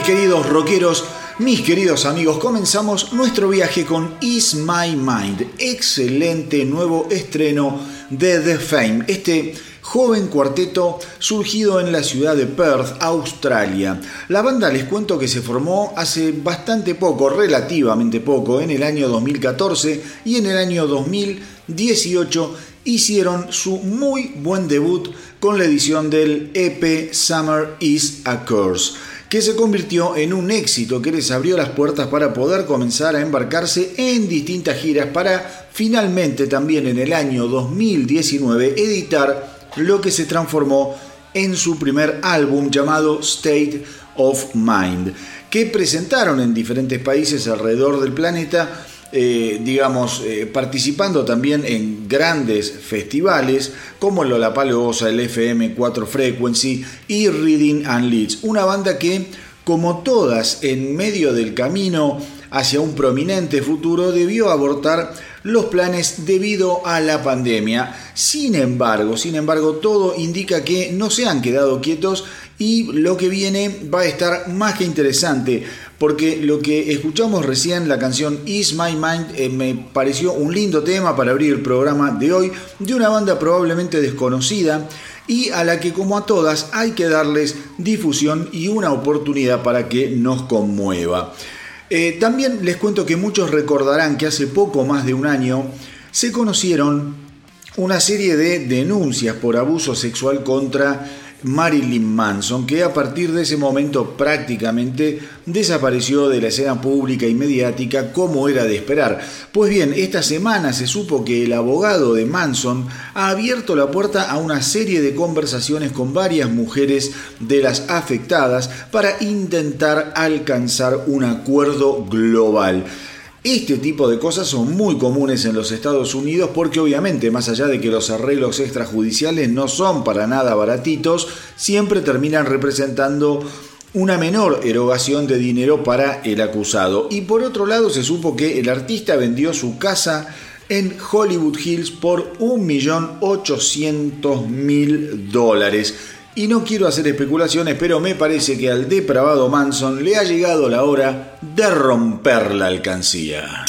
Mis queridos rockeros, mis queridos amigos, comenzamos nuestro viaje con Is My Mind, excelente nuevo estreno de The Fame, este joven cuarteto surgido en la ciudad de Perth, Australia. La banda les cuento que se formó hace bastante poco, relativamente poco, en el año 2014 y en el año 2018 hicieron su muy buen debut con la edición del EP Summer is a Curse que se convirtió en un éxito que les abrió las puertas para poder comenzar a embarcarse en distintas giras para finalmente también en el año 2019 editar lo que se transformó en su primer álbum llamado State of Mind, que presentaron en diferentes países alrededor del planeta eh, digamos, eh, participando también en grandes festivales como el Lollapalooza, el FM 4 Frequency y Reading and Leeds. Una banda que, como todas en medio del camino hacia un prominente futuro, debió abortar los planes debido a la pandemia. Sin embargo, sin embargo, todo indica que no se han quedado quietos y lo que viene va a estar más que interesante porque lo que escuchamos recién, la canción Is My Mind, eh, me pareció un lindo tema para abrir el programa de hoy, de una banda probablemente desconocida y a la que como a todas hay que darles difusión y una oportunidad para que nos conmueva. Eh, también les cuento que muchos recordarán que hace poco más de un año se conocieron una serie de denuncias por abuso sexual contra Marilyn Manson, que a partir de ese momento prácticamente desapareció de la escena pública y mediática como era de esperar. Pues bien, esta semana se supo que el abogado de Manson ha abierto la puerta a una serie de conversaciones con varias mujeres de las afectadas para intentar alcanzar un acuerdo global. Este tipo de cosas son muy comunes en los Estados Unidos porque obviamente más allá de que los arreglos extrajudiciales no son para nada baratitos, siempre terminan representando una menor erogación de dinero para el acusado. Y por otro lado se supo que el artista vendió su casa en Hollywood Hills por 1.800.000 dólares. Y no quiero hacer especulaciones, pero me parece que al depravado Manson le ha llegado la hora de romper la alcancía.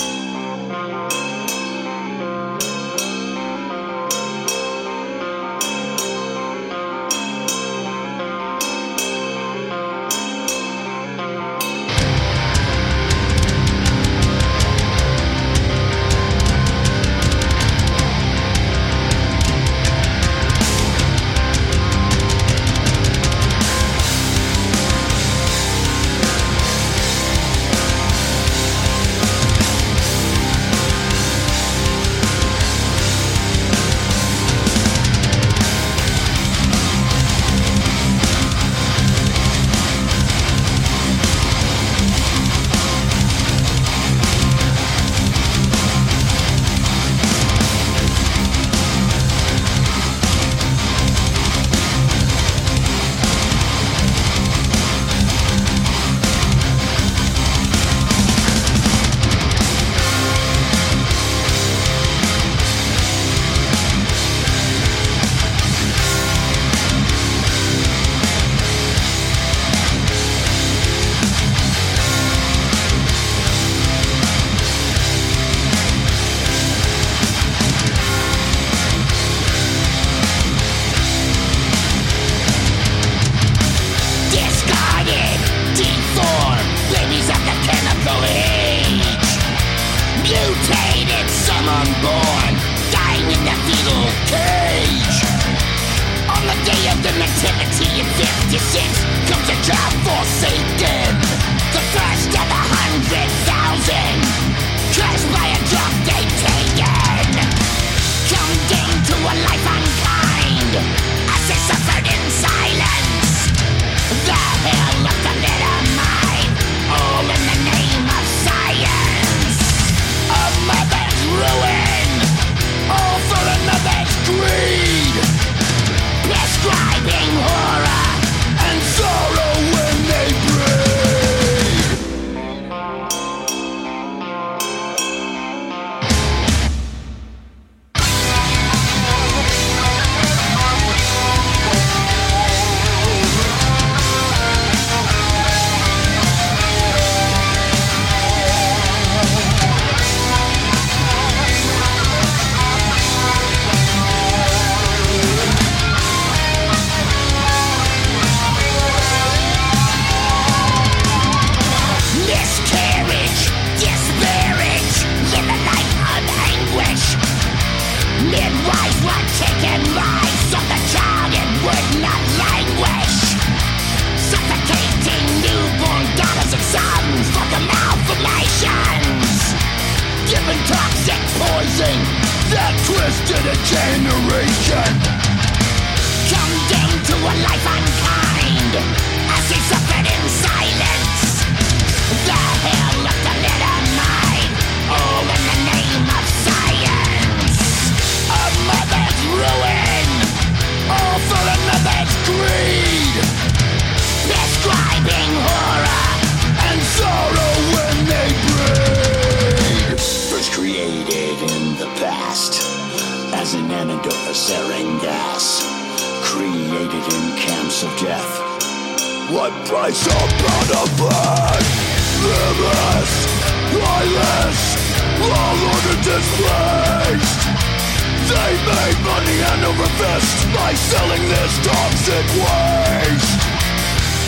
Made money and over fist by selling this toxic waste.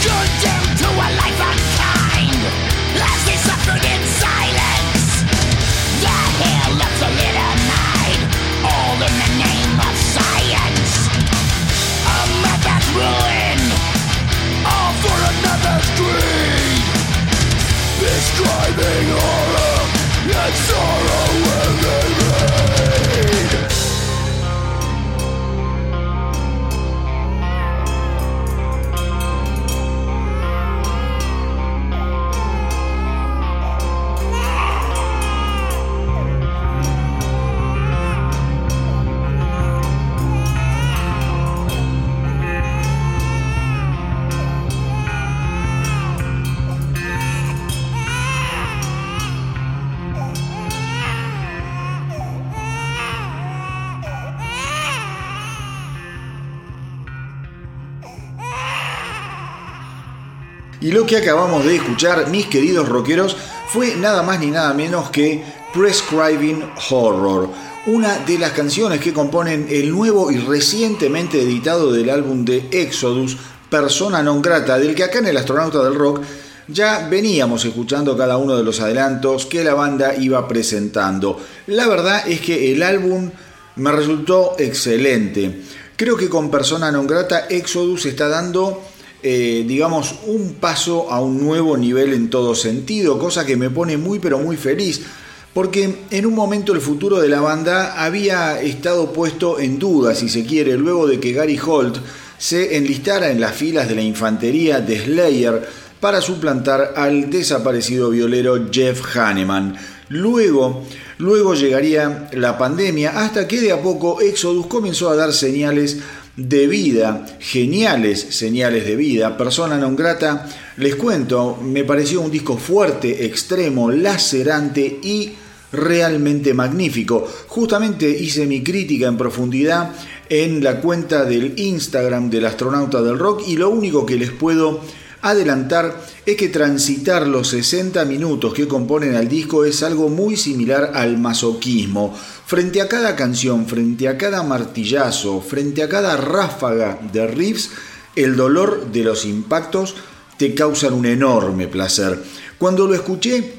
Condemned to a life unkind, as we suffered in silence. The hell of the little mind, all in the name of science. A mother's ruin, all for another's greed. Describing horror and sorrow. Lo que acabamos de escuchar, mis queridos rockeros, fue nada más ni nada menos que Prescribing Horror, una de las canciones que componen el nuevo y recientemente editado del álbum de Exodus, Persona non grata, del que acá en el Astronauta del Rock ya veníamos escuchando cada uno de los adelantos que la banda iba presentando. La verdad es que el álbum me resultó excelente. Creo que con Persona non grata Exodus está dando eh, digamos, un paso a un nuevo nivel en todo sentido, cosa que me pone muy pero muy feliz, porque en un momento el futuro de la banda había estado puesto en duda, si se quiere, luego de que Gary Holt se enlistara en las filas de la infantería de Slayer para suplantar al desaparecido violero Jeff Hanneman. Luego, luego llegaría la pandemia hasta que de a poco Exodus comenzó a dar señales de vida, geniales señales de vida. Persona non grata, les cuento, me pareció un disco fuerte, extremo, lacerante y realmente magnífico. Justamente hice mi crítica en profundidad en la cuenta del Instagram del astronauta del rock y lo único que les puedo adelantar es que transitar los 60 minutos que componen al disco es algo muy similar al masoquismo. Frente a cada canción, frente a cada martillazo, frente a cada ráfaga de riffs, el dolor de los impactos te causan un enorme placer. Cuando lo escuché,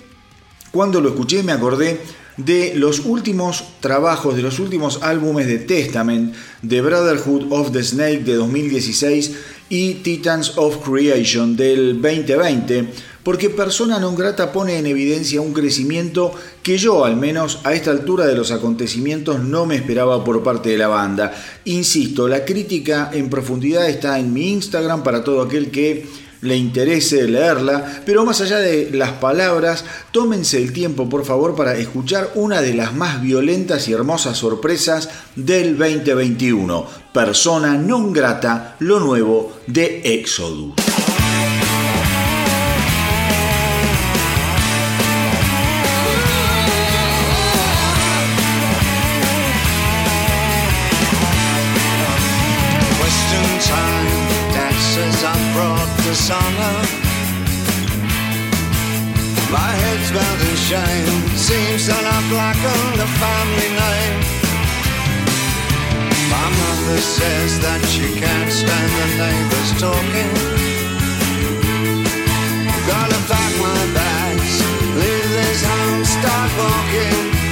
cuando lo escuché me acordé de los últimos trabajos, de los últimos álbumes de Testament, de Brotherhood of the Snake de 2016 y Titans of Creation del 2020, porque Persona non grata pone en evidencia un crecimiento que yo, al menos a esta altura de los acontecimientos, no me esperaba por parte de la banda. Insisto, la crítica en profundidad está en mi Instagram para todo aquel que le interese leerla, pero más allá de las palabras, tómense el tiempo por favor para escuchar una de las más violentas y hermosas sorpresas del 2021, Persona non grata, lo nuevo de Exodus. Shame. Seems that I've blackened the family name. My mother says that she can't stand the neighbors talking. Gotta pack my bags, leave this home, start walking.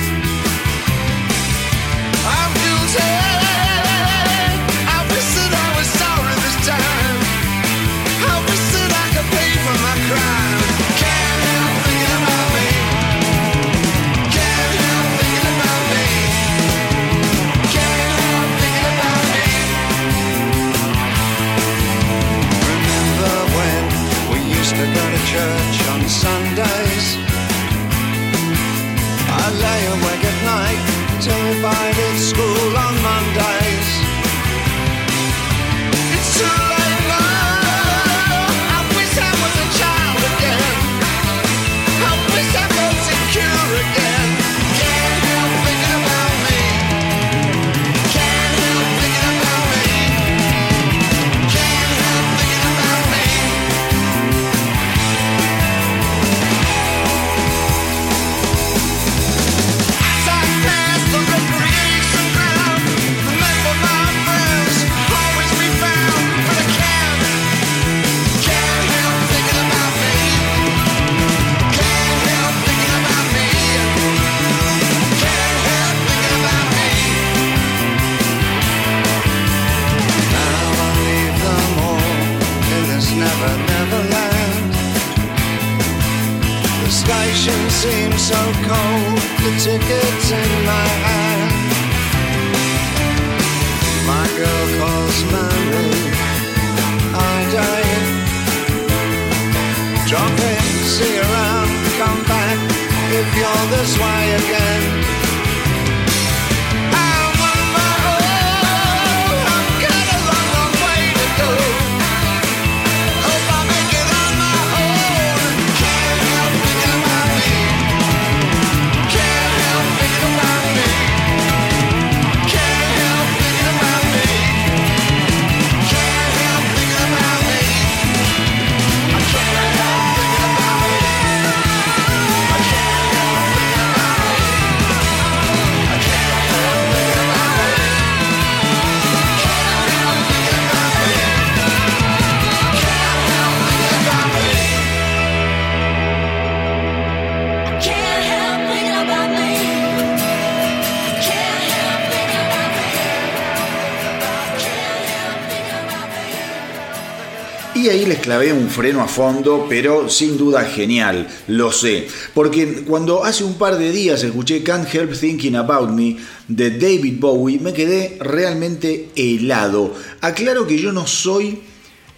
Un freno a fondo, pero sin duda genial, lo sé. Porque cuando hace un par de días escuché Can't Help Thinking About Me de David Bowie, me quedé realmente helado. Aclaro que yo no soy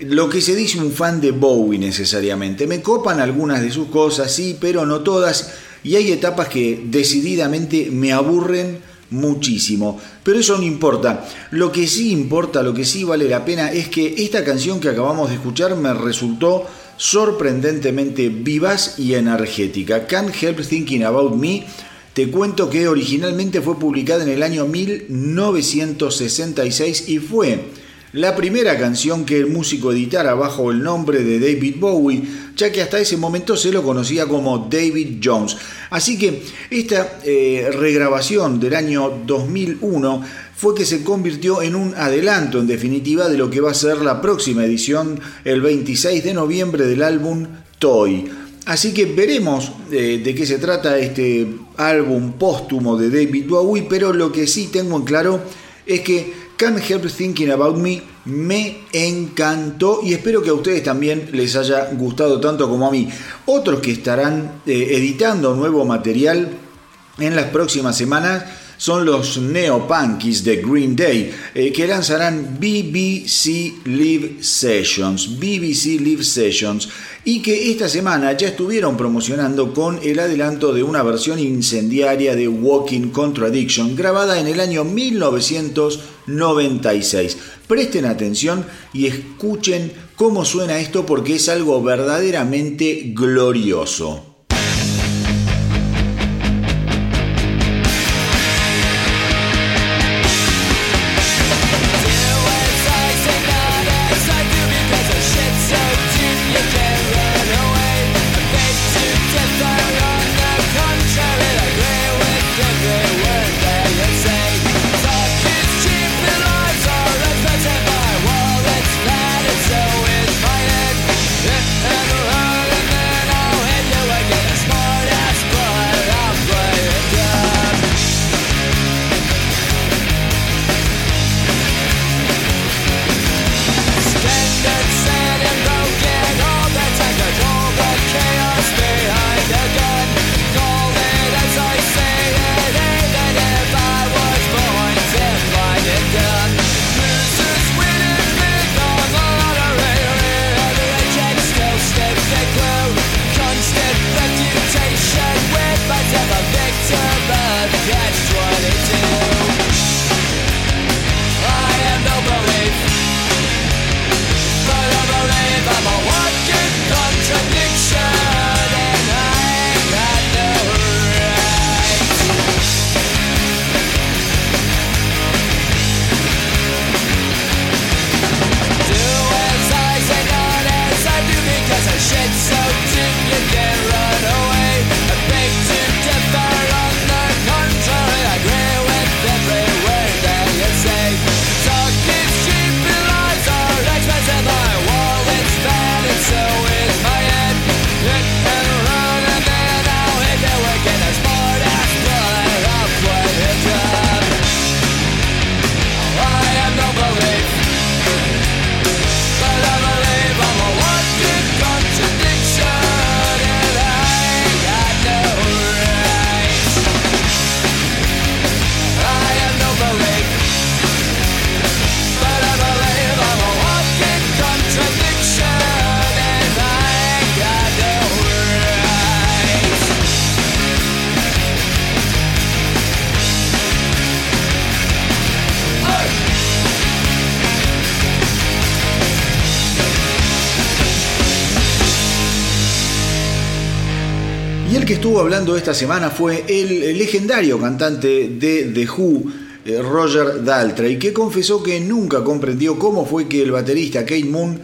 lo que se dice un fan de Bowie necesariamente. Me copan algunas de sus cosas, sí, pero no todas. Y hay etapas que decididamente me aburren muchísimo. Pero eso no importa. Lo que sí importa, lo que sí vale la pena es que esta canción que acabamos de escuchar me resultó sorprendentemente vivaz y energética. Can't Help Thinking About Me. Te cuento que originalmente fue publicada en el año 1966 y fue la primera canción que el músico editara bajo el nombre de David Bowie, ya que hasta ese momento se lo conocía como David Jones. Así que esta eh, regrabación del año 2001 fue que se convirtió en un adelanto en definitiva de lo que va a ser la próxima edición el 26 de noviembre del álbum Toy. Así que veremos eh, de qué se trata este álbum póstumo de David Bowie, pero lo que sí tengo en claro es que Can't Help Thinking About Me me encantó y espero que a ustedes también les haya gustado tanto como a mí. Otros que estarán eh, editando nuevo material en las próximas semanas son los Neopunkies de Green Day, eh, que lanzarán BBC Live Sessions, BBC Live Sessions, y que esta semana ya estuvieron promocionando con el adelanto de una versión incendiaria de Walking Contradiction, grabada en el año 1996. Presten atención y escuchen cómo suena esto porque es algo verdaderamente glorioso. Hablando esta semana fue el legendario cantante de The Who, eh, Roger Daltrey, que confesó que nunca comprendió cómo fue que el baterista Kate Moon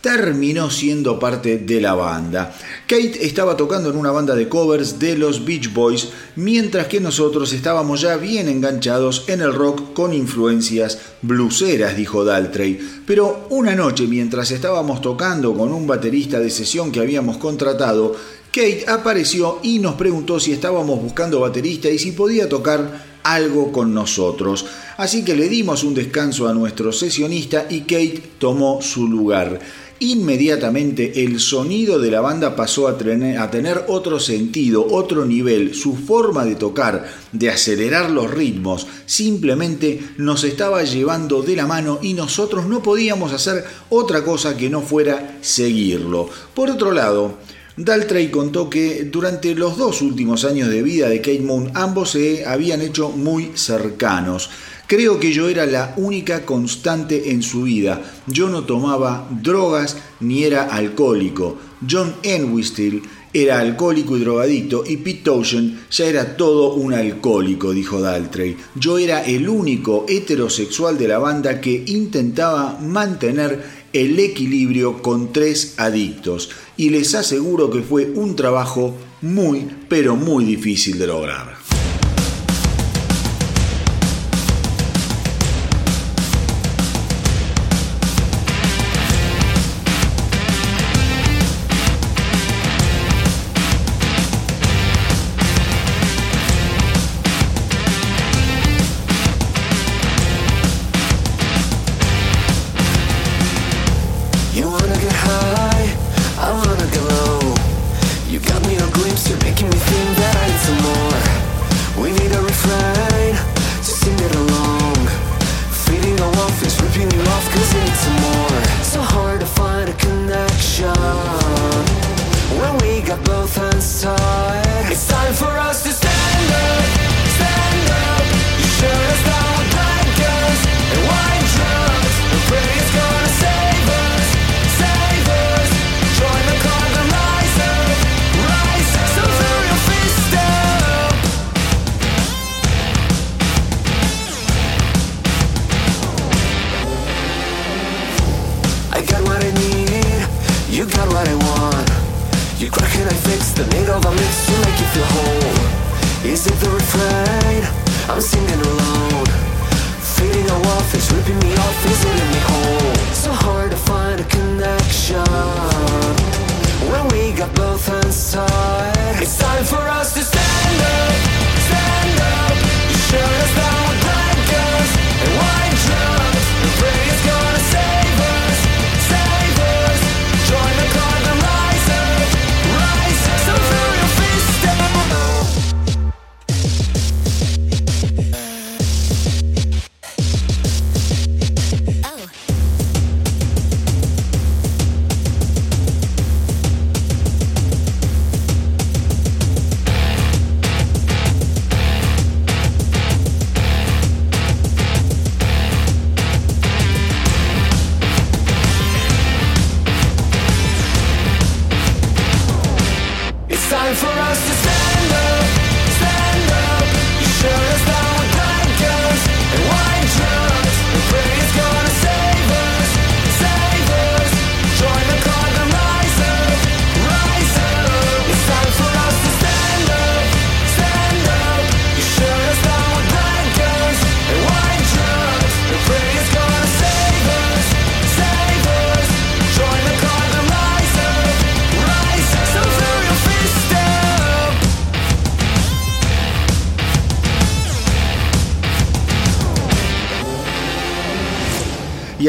terminó siendo parte de la banda. Kate estaba tocando en una banda de covers de los Beach Boys, mientras que nosotros estábamos ya bien enganchados en el rock con influencias bluseras, dijo Daltrey. Pero una noche, mientras estábamos tocando con un baterista de sesión que habíamos contratado, Kate apareció y nos preguntó si estábamos buscando baterista y si podía tocar algo con nosotros. Así que le dimos un descanso a nuestro sesionista y Kate tomó su lugar. Inmediatamente el sonido de la banda pasó a tener, otro sentido, otro nivel. Su forma de tocar, de acelerar los ritmos, simplemente nos estaba llevando de la mano y nosotros no podíamos hacer otra cosa que no fuera seguirlo. Por otro lado, Daltrey contó que durante los dos últimos años de vida de Kate Moon ambos se habían hecho muy cercanos. Creo que yo era la única constante en su vida. Yo no tomaba drogas ni era alcohólico. John Entwistle era alcohólico y drogadicto y Pete Townshend ya era todo un alcohólico, dijo Daltrey. Yo era el único heterosexual de la banda que intentaba mantener el equilibrio con tres adictos y les aseguro que fue un trabajo muy pero muy difícil de lograr.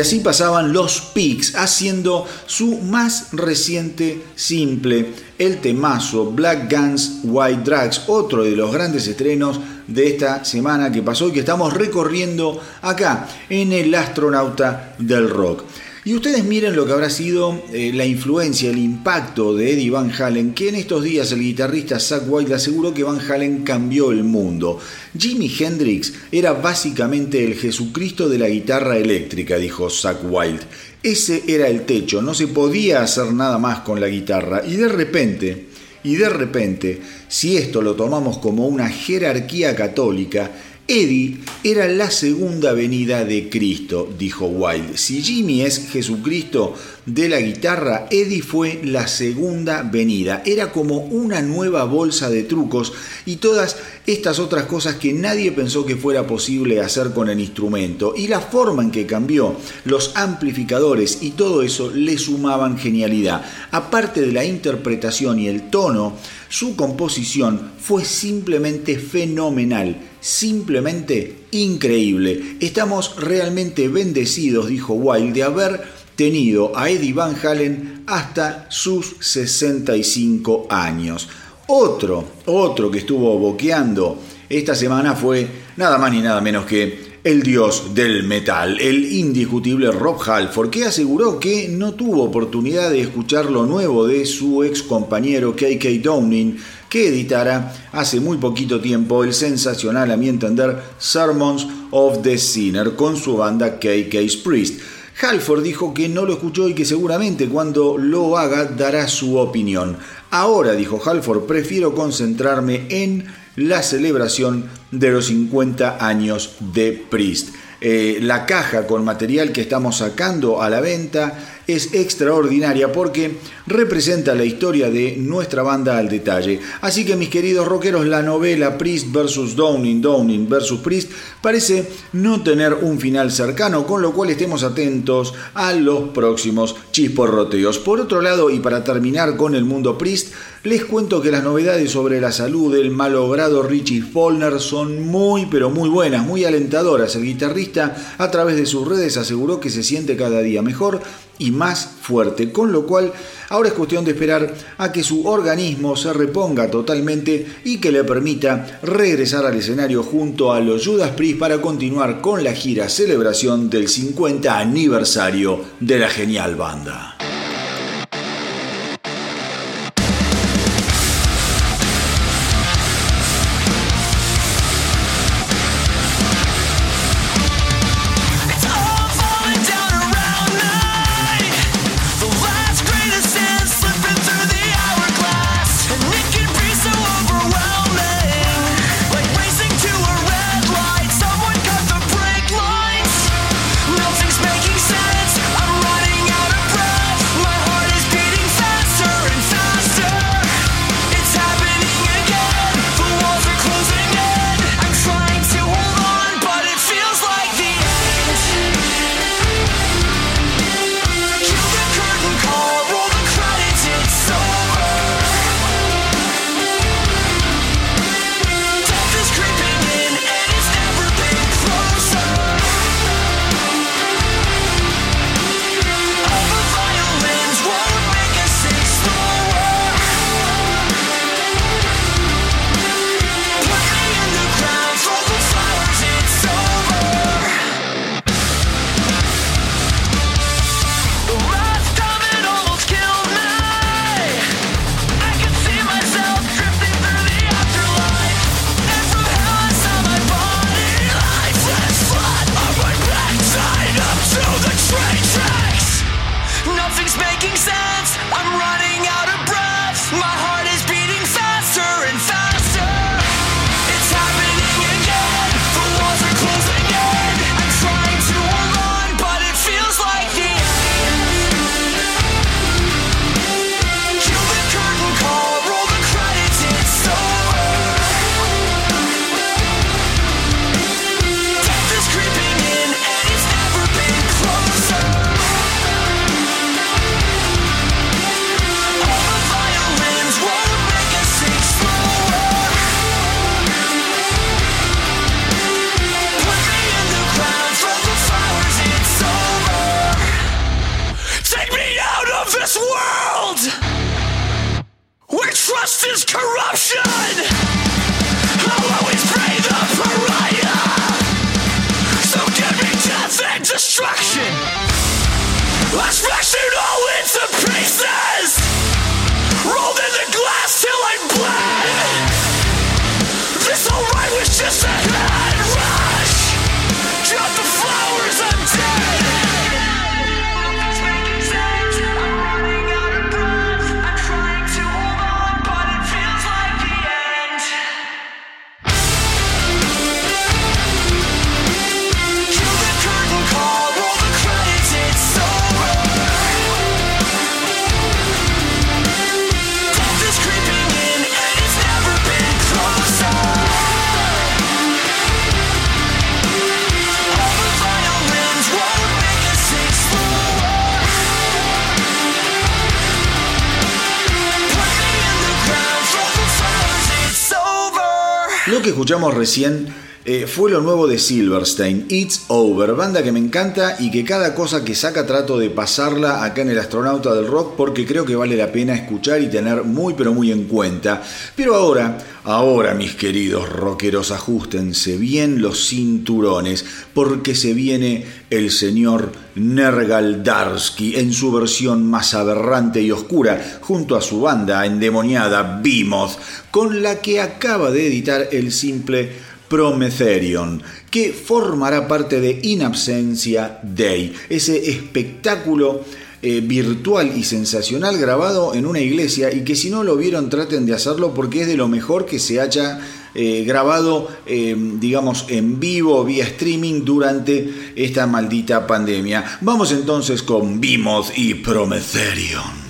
Así pasaban los Pigs haciendo su más reciente simple, el temazo Black Guns White Drugs, otro de los grandes estrenos de esta semana que pasó y que estamos recorriendo acá en el astronauta del rock. Y ustedes miren lo que habrá sido eh, la influencia, el impacto de Eddie Van Halen, que en estos días el guitarrista Zach White aseguró que Van Halen cambió el mundo. Jimi Hendrix era básicamente el Jesucristo de la guitarra eléctrica, dijo Zach White. Ese era el techo, no se podía hacer nada más con la guitarra y de repente Y de repente, si esto lo tomamos como una jerarquía católica, Eddie era la segunda venida de Cristo, dijo Wilde. Si Jimmy es Jesucristo de la guitarra, Eddie fue la segunda venida. Era como una nueva bolsa de trucos y todas estas otras cosas que nadie pensó que fuera posible hacer con el instrumento. Y la forma en que cambió, los amplificadores y todo eso le sumaban genialidad. Aparte de la interpretación y el tono, su composición fue simplemente fenomenal, simplemente increíble. Estamos realmente bendecidos, dijo Wilde, de haber tenido a Eddie Van Halen hasta sus 65 años. Otro, otro que estuvo boqueando esta semana fue nada más ni nada menos que el dios del metal, el indiscutible Rob Halford, que aseguró que no tuvo oportunidad de escuchar lo nuevo de su ex compañero KK Downing, que editara hace muy poquito tiempo el sensacional, a mi entender, Sermons of the Sinner con su banda KK's Priest. Halford dijo que no lo escuchó y que seguramente cuando lo haga dará su opinión. Ahora, dijo Halford, prefiero concentrarme en la celebración de los 50 años de Priest. Eh, la caja con material que estamos sacando a la venta es extraordinaria porque representa la historia de nuestra banda al detalle. Así que mis queridos rockeros, la novela Priest vs. Downing, Downing vs. Priest parece no tener un final cercano, con lo cual estemos atentos a los próximos chisporroteos. Por otro lado, y para terminar con el mundo Priest, les cuento que las novedades sobre la salud del malogrado Richie Follner son muy pero muy buenas, muy alentadoras. El guitarrista a través de sus redes aseguró que se siente cada día mejor y más fuerte, con lo cual ahora es cuestión de esperar a que su organismo se reponga totalmente y que le permita regresar al escenario junto a los Judas Priest para continuar con la gira celebración del 50 aniversario de la genial banda. Escuchamos recién eh, fue lo nuevo de Silverstein, It's Over, banda que me encanta y que cada cosa que saca trato de pasarla acá en el astronauta del rock porque creo que vale la pena escuchar y tener muy pero muy en cuenta. Pero ahora, ahora mis queridos rockeros, ajustense bien los cinturones porque se viene el señor Nergal Darsky en su versión más aberrante y oscura junto a su banda endemoniada Behemoth con la que acaba de editar el simple Prometherion, que formará parte de In Absentia Day, ese espectáculo eh, virtual y sensacional grabado en una iglesia y que si no lo vieron traten de hacerlo porque es de lo mejor que se haya eh, grabado, eh, digamos, en vivo, vía streaming durante esta maldita pandemia. Vamos entonces con Vimos y Prometherion.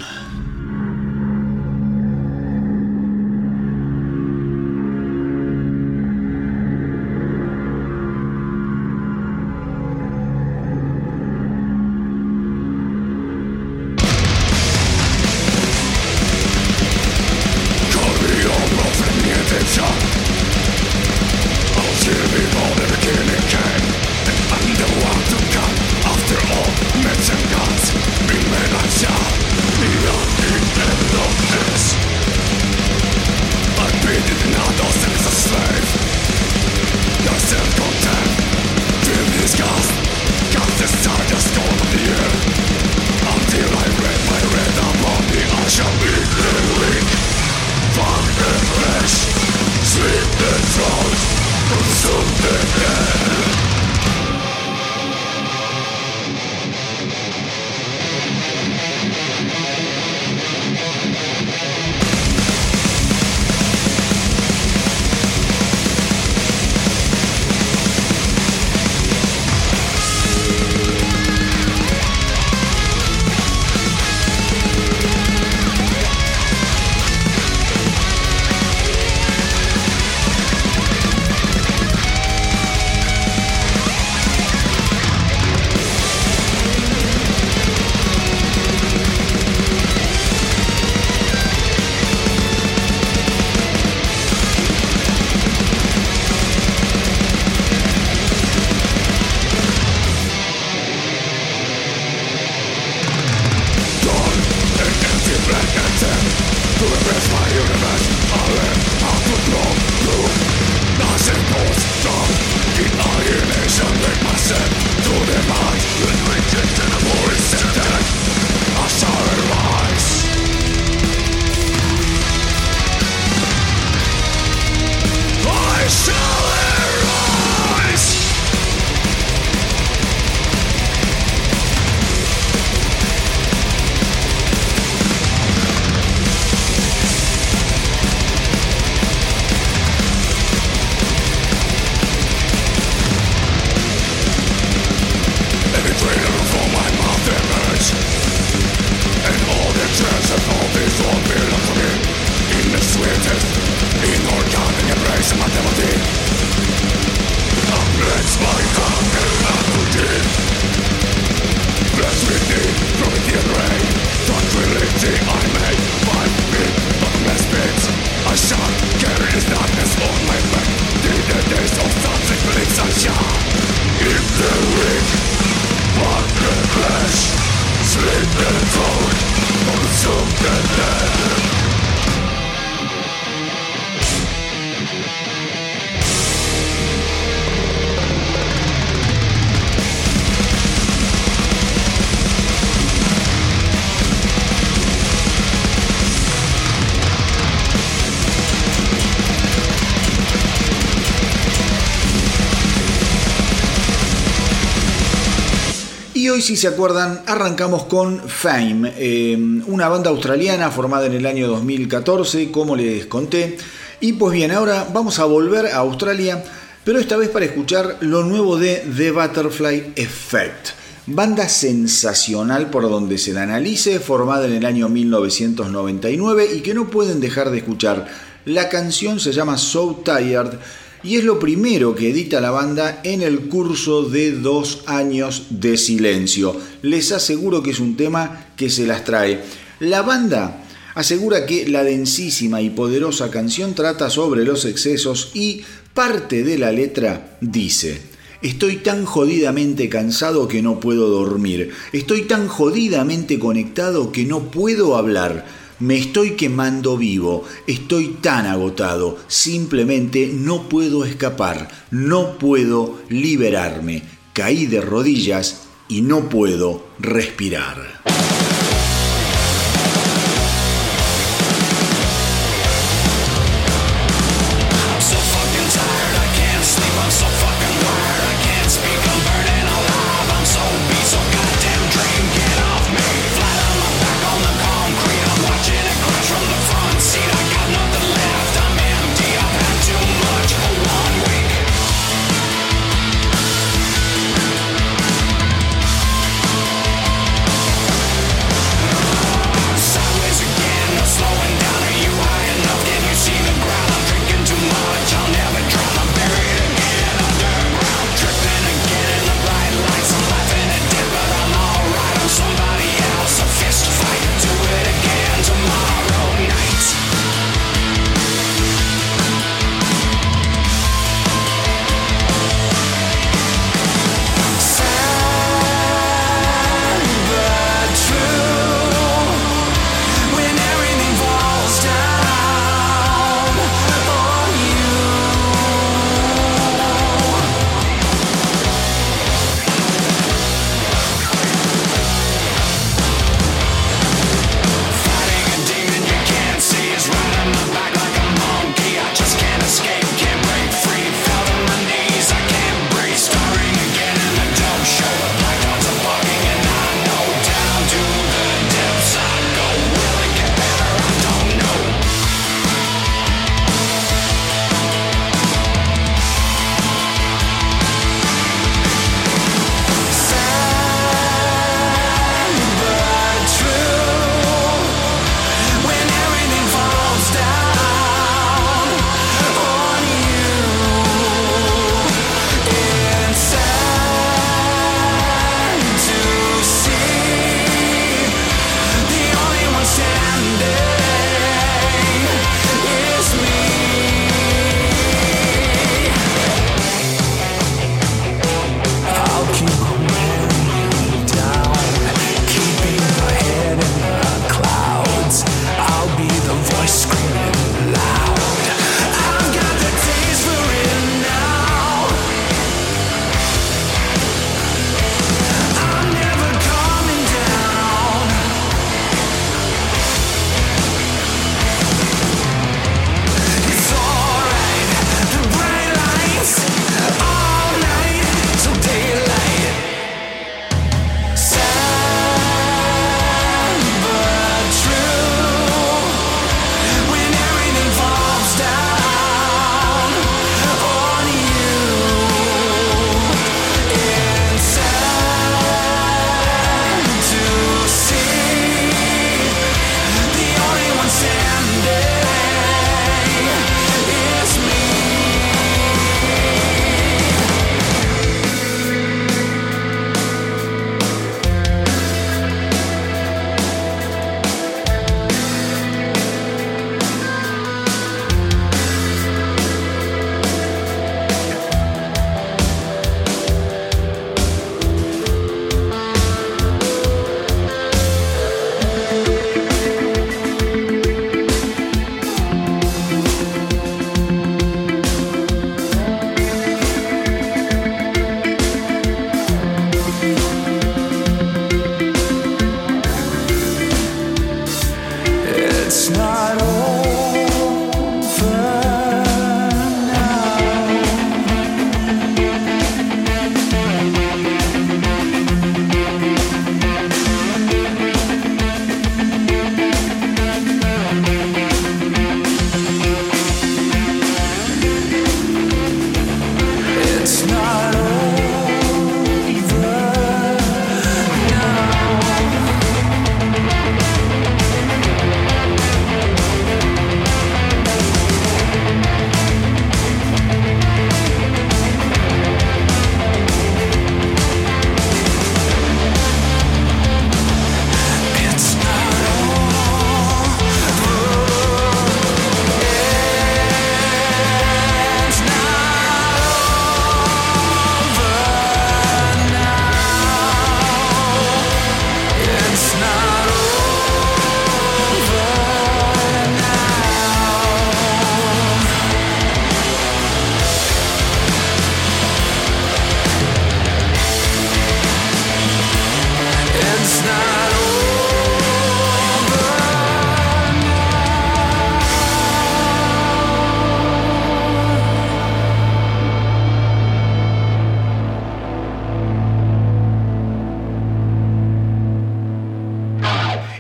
Si se acuerdan, arrancamos con Fame, eh, una banda australiana formada en el año 2014, como les conté. Y pues bien, ahora vamos a volver a Australia, pero esta vez para escuchar lo nuevo de The Butterfly Effect. Banda sensacional por donde se la analice, formada en el año 1999 y que no pueden dejar de escuchar. La canción se llama So Tired y es lo primero que edita la banda en el curso de dos años de silencio. Les aseguro que es un tema que se las trae. La banda asegura que la densísima y poderosa canción trata sobre los excesos y parte de la letra dice, Estoy tan jodidamente cansado que no puedo dormir. Estoy tan jodidamente conectado que no puedo hablar. Me estoy quemando vivo. Estoy tan agotado. Simplemente no puedo escapar. No puedo liberarme. Caí de rodillas y no puedo respirar.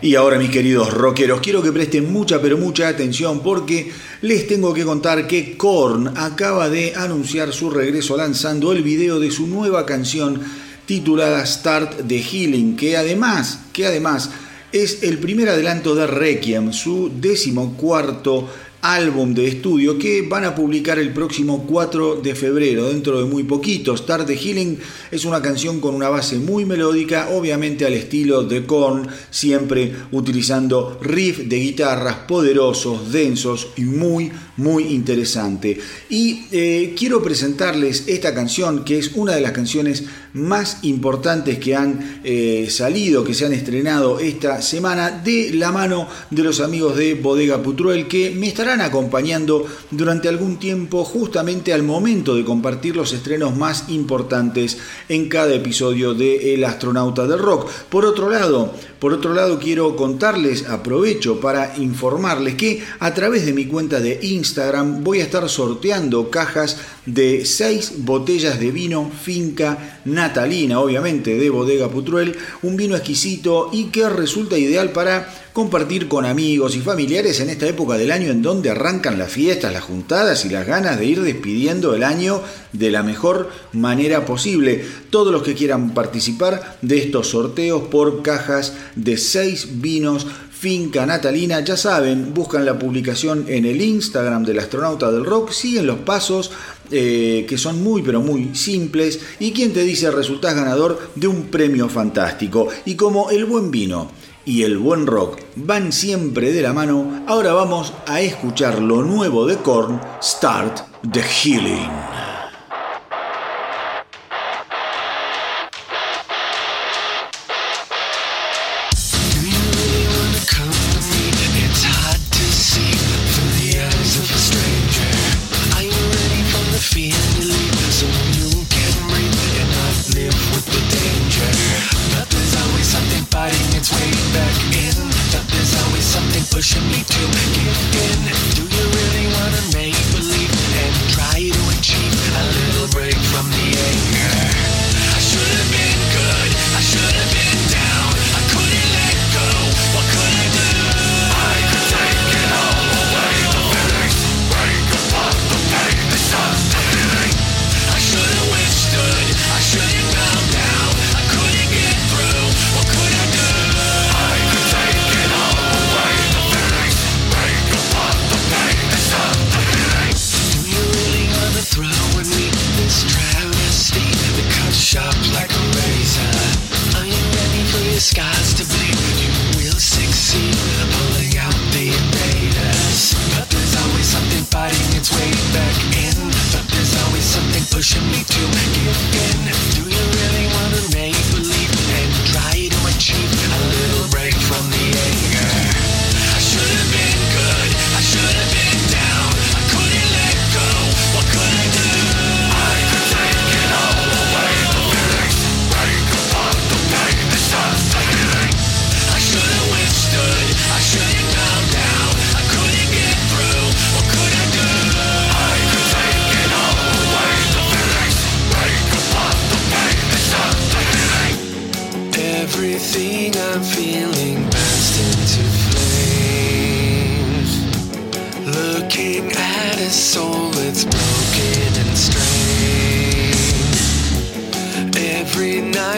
Y ahora mis queridos rockeros, quiero que presten mucha pero mucha atención porque les tengo que contar que Korn acaba de anunciar su regreso lanzando el video de su nueva canción titulada Start the Healing, que además, que además es el primer adelanto de Requiem, su decimocuarto álbum de estudio que van a publicar el próximo 4 de febrero, dentro de muy poquito. Start the Healing es una canción con una base muy melódica, obviamente al estilo de Korn, siempre utilizando riff de guitarras poderosos, densos y muy, muy interesante. Y eh, quiero presentarles esta canción que es una de las canciones más importantes que han eh, salido, que se han estrenado esta semana de la mano de los amigos de Bodega Putruel que me estarán acompañando durante algún tiempo justamente al momento de compartir los estrenos más importantes en cada episodio de El astronauta del rock. Por otro lado, por otro lado quiero contarles, aprovecho para informarles que a través de mi cuenta de Instagram voy a estar sorteando cajas de 6 botellas de vino Finca Natalina, obviamente de Bodega Putruel, un vino exquisito y que resulta ideal para compartir con amigos y familiares en esta época del año en donde arrancan las fiestas, las juntadas y las ganas de ir despidiendo el año de la mejor manera posible. Todos los que quieran participar de estos sorteos por cajas de 6 vinos Finca Natalina, ya saben, buscan la publicación en el Instagram del astronauta del rock, siguen los pasos eh, que son muy pero muy simples y quien te dice resultás ganador de un premio fantástico. Y como el buen vino y el buen rock van siempre de la mano, ahora vamos a escuchar lo nuevo de Korn, Start the Healing.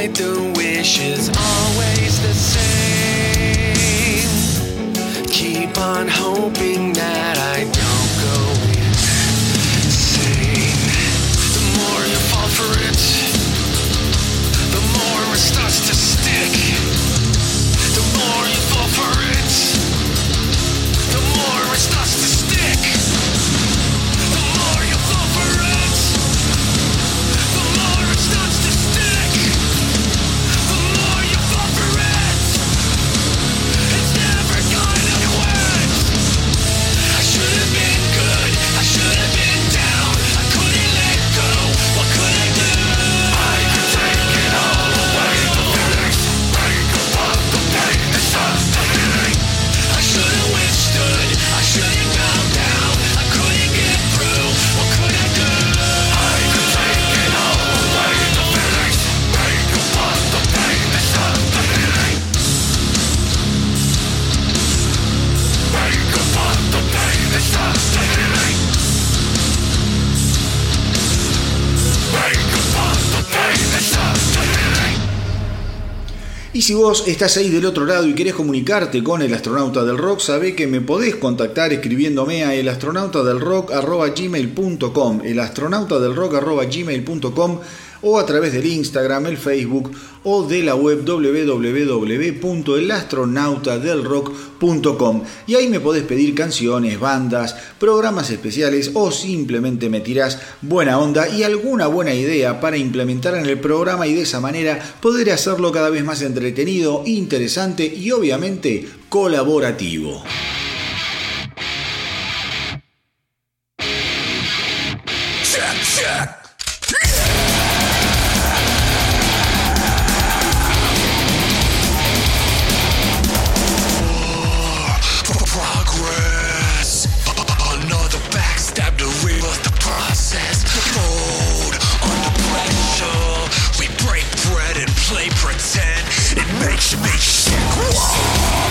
Night the wish is always the same. Keep on hoping that I don't si vos estás ahí del otro lado y querés comunicarte con el astronauta del rock, sabé que me podés contactar escribiéndome a elastronautadelrock.gmail.com elastronautadelrock.gmail.com o a través del Instagram, el Facebook o de la web www.elastronautadelrock.com. Y ahí me podés pedir canciones, bandas, programas especiales o simplemente me tirás buena onda y alguna buena idea para implementar en el programa y de esa manera poder hacerlo cada vez más entretenido, interesante y obviamente colaborativo. makes me sick.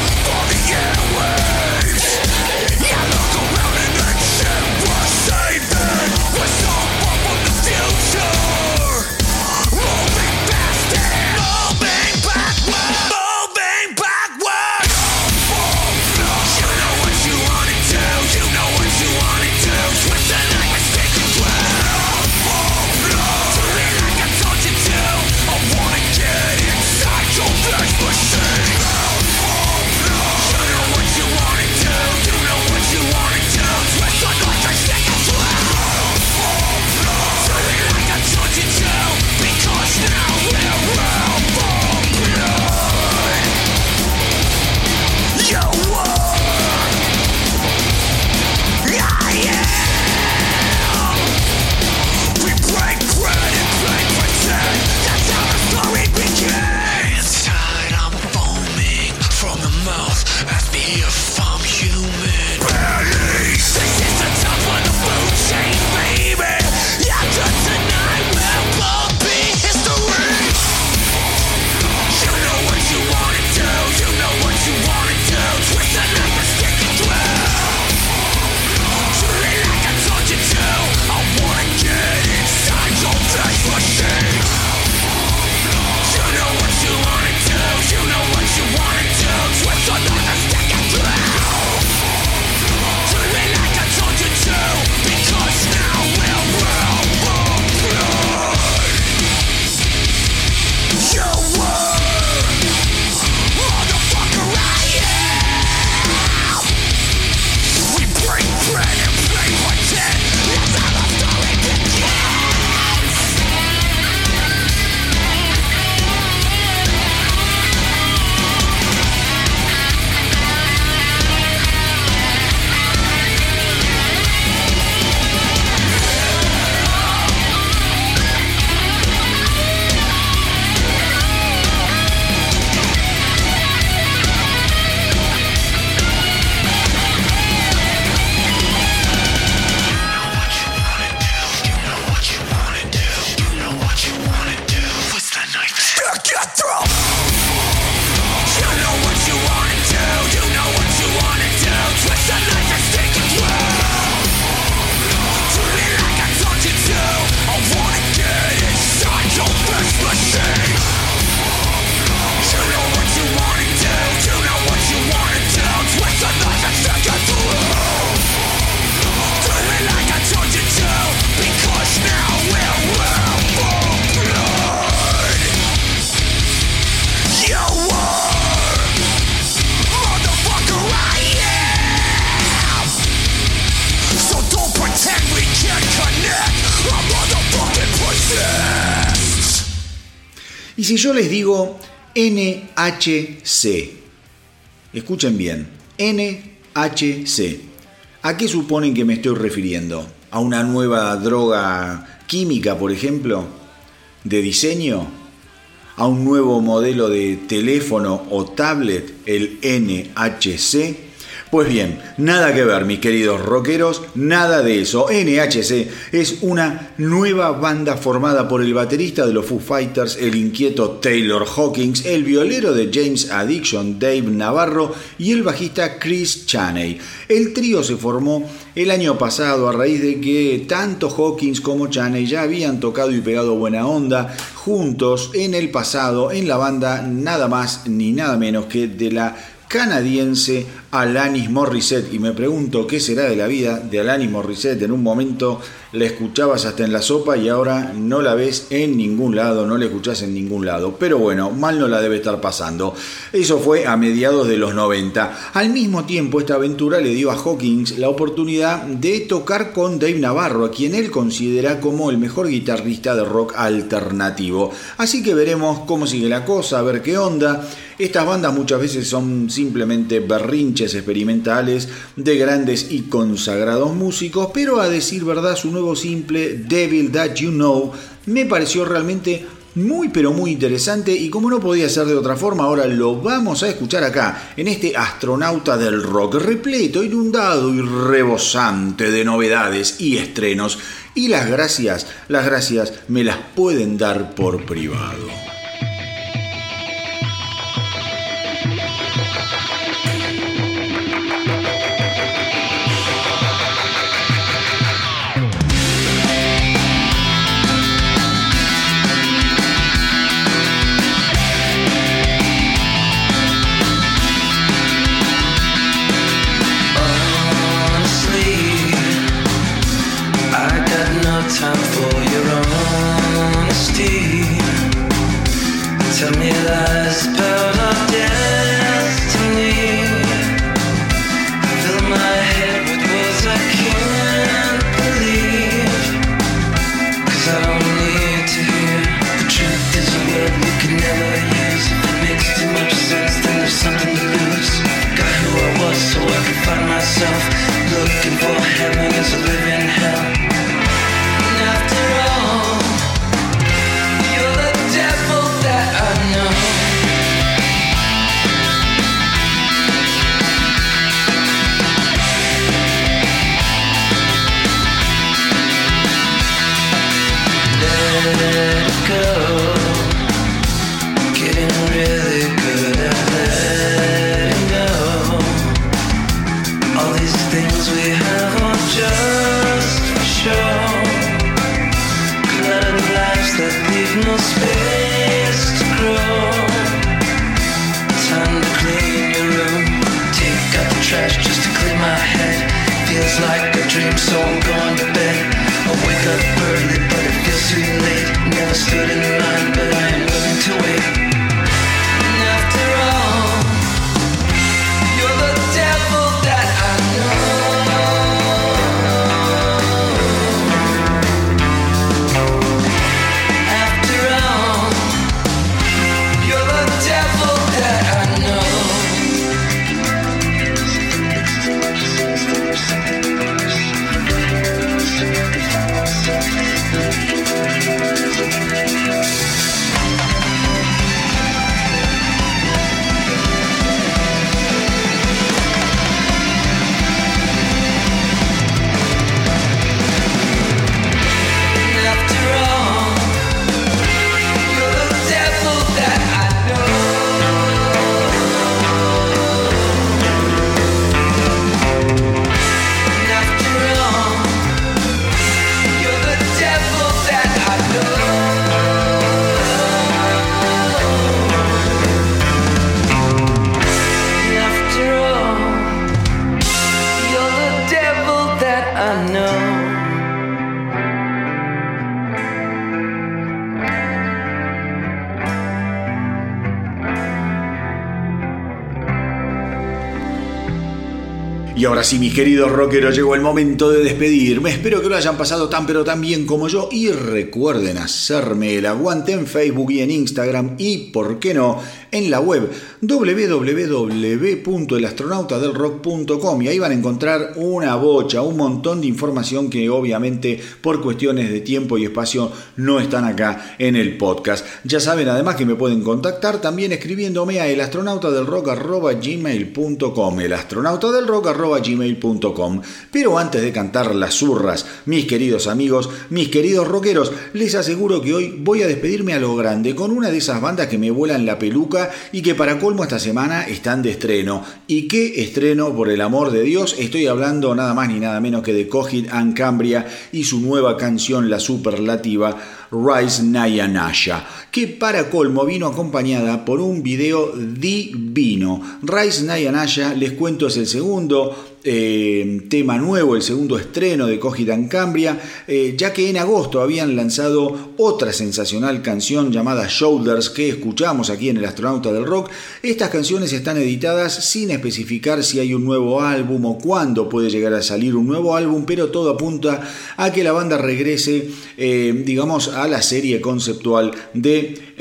Si yo les digo NHC, escuchen bien, NHC, ¿a qué suponen que me estoy refiriendo? ¿A una nueva droga química, por ejemplo? ¿De diseño? ¿A un nuevo modelo de teléfono o tablet, el NHC? Pues bien, nada que ver, mis queridos rockeros, nada de eso. NHC es una nueva banda formada por el baterista de los Foo Fighters, el inquieto Taylor Hawkins, el violero de James Addiction, Dave Navarro, y el bajista Chris Chaney. El trío se formó el año pasado a raíz de que tanto Hawkins como Chaney ya habían tocado y pegado buena onda juntos en el pasado en la banda nada más ni nada menos que de la canadiense Alanis Morissette y me pregunto qué será de la vida de Alanis Morissette. En un momento la escuchabas hasta en la sopa y ahora no la ves en ningún lado, no la escuchás en ningún lado. Pero bueno, mal no la debe estar pasando. Eso fue a mediados de los 90. Al mismo tiempo, esta aventura le dio a Hawkins la oportunidad de tocar con Dave Navarro, a quien él considera como el mejor guitarrista de rock alternativo. Así que veremos cómo sigue la cosa, a ver qué onda. Estas bandas muchas veces son simplemente berrinches experimentales de grandes y consagrados músicos, pero a decir verdad su nuevo simple Devil That You Know me pareció realmente muy pero muy interesante y como no podía ser de otra forma, ahora lo vamos a escuchar acá, en este astronauta del rock repleto, inundado y rebosante de novedades y estrenos. Y las gracias, las gracias me las pueden dar por privado. Ahora sí, mis queridos rockeros, llegó el momento de despedirme. Espero que lo hayan pasado tan pero tan bien como yo. Y recuerden hacerme el aguante en Facebook y en Instagram. Y, ¿por qué no?, en la web www.elastronautadelrock.com. Y ahí van a encontrar una bocha, un montón de información que obviamente por cuestiones de tiempo y espacio no están acá en el podcast. Ya saben además que me pueden contactar también escribiéndome a elastronautadelrock.gmail.com elastronautadelrock.gmail.com gmail.com. Pero antes de cantar las zurras, mis queridos amigos, mis queridos rockeros, les aseguro que hoy voy a despedirme a lo grande con una de esas bandas que me vuelan la peluca y que para colmo esta semana están de estreno. ¿Y qué estreno, por el amor de Dios? Estoy hablando nada más ni nada menos que de Cogit and Cambria y su nueva canción, la superlativa Rise Nayanasha, que para colmo vino acompañada por un video divino. Rise Nayanasha, les cuento, es el segundo eh, tema nuevo, el segundo estreno de Cogitan Cambria, eh, ya que en agosto habían lanzado otra sensacional canción llamada Shoulders que escuchamos aquí en El Astronauta del Rock. Estas canciones están editadas sin especificar si hay un nuevo álbum o cuándo puede llegar a salir un nuevo álbum, pero todo apunta a que la banda regrese, eh, digamos, a la serie conceptual de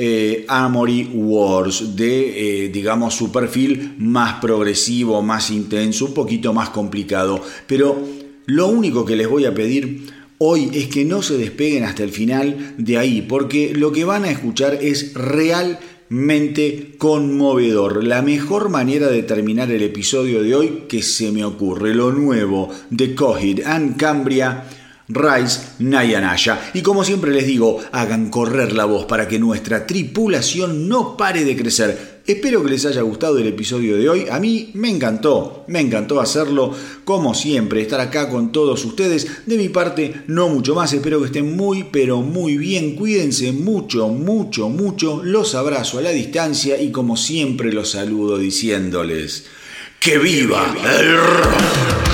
Amory Wars, de, digamos, su perfil más progresivo, más intenso, un poquito más complicado, pero lo único que les voy a pedir hoy es que no se despeguen hasta el final de ahí, porque lo que van a escuchar es realmente conmovedor. La mejor manera de terminar el episodio de hoy que se me ocurre, lo nuevo de Cohid and Cambria. Rise Nayanaya. Y como siempre les digo, hagan correr la voz para que nuestra tripulación no pare de crecer Espero que les haya gustado el episodio de hoy. A mí me encantó, me encantó hacerlo. Como siempre, estar acá con todos ustedes. De mi parte, no mucho más. Espero que estén muy, pero muy bien. Cuídense mucho, mucho, mucho. Los abrazo a la distancia y como siempre los saludo diciéndoles que viva el rock.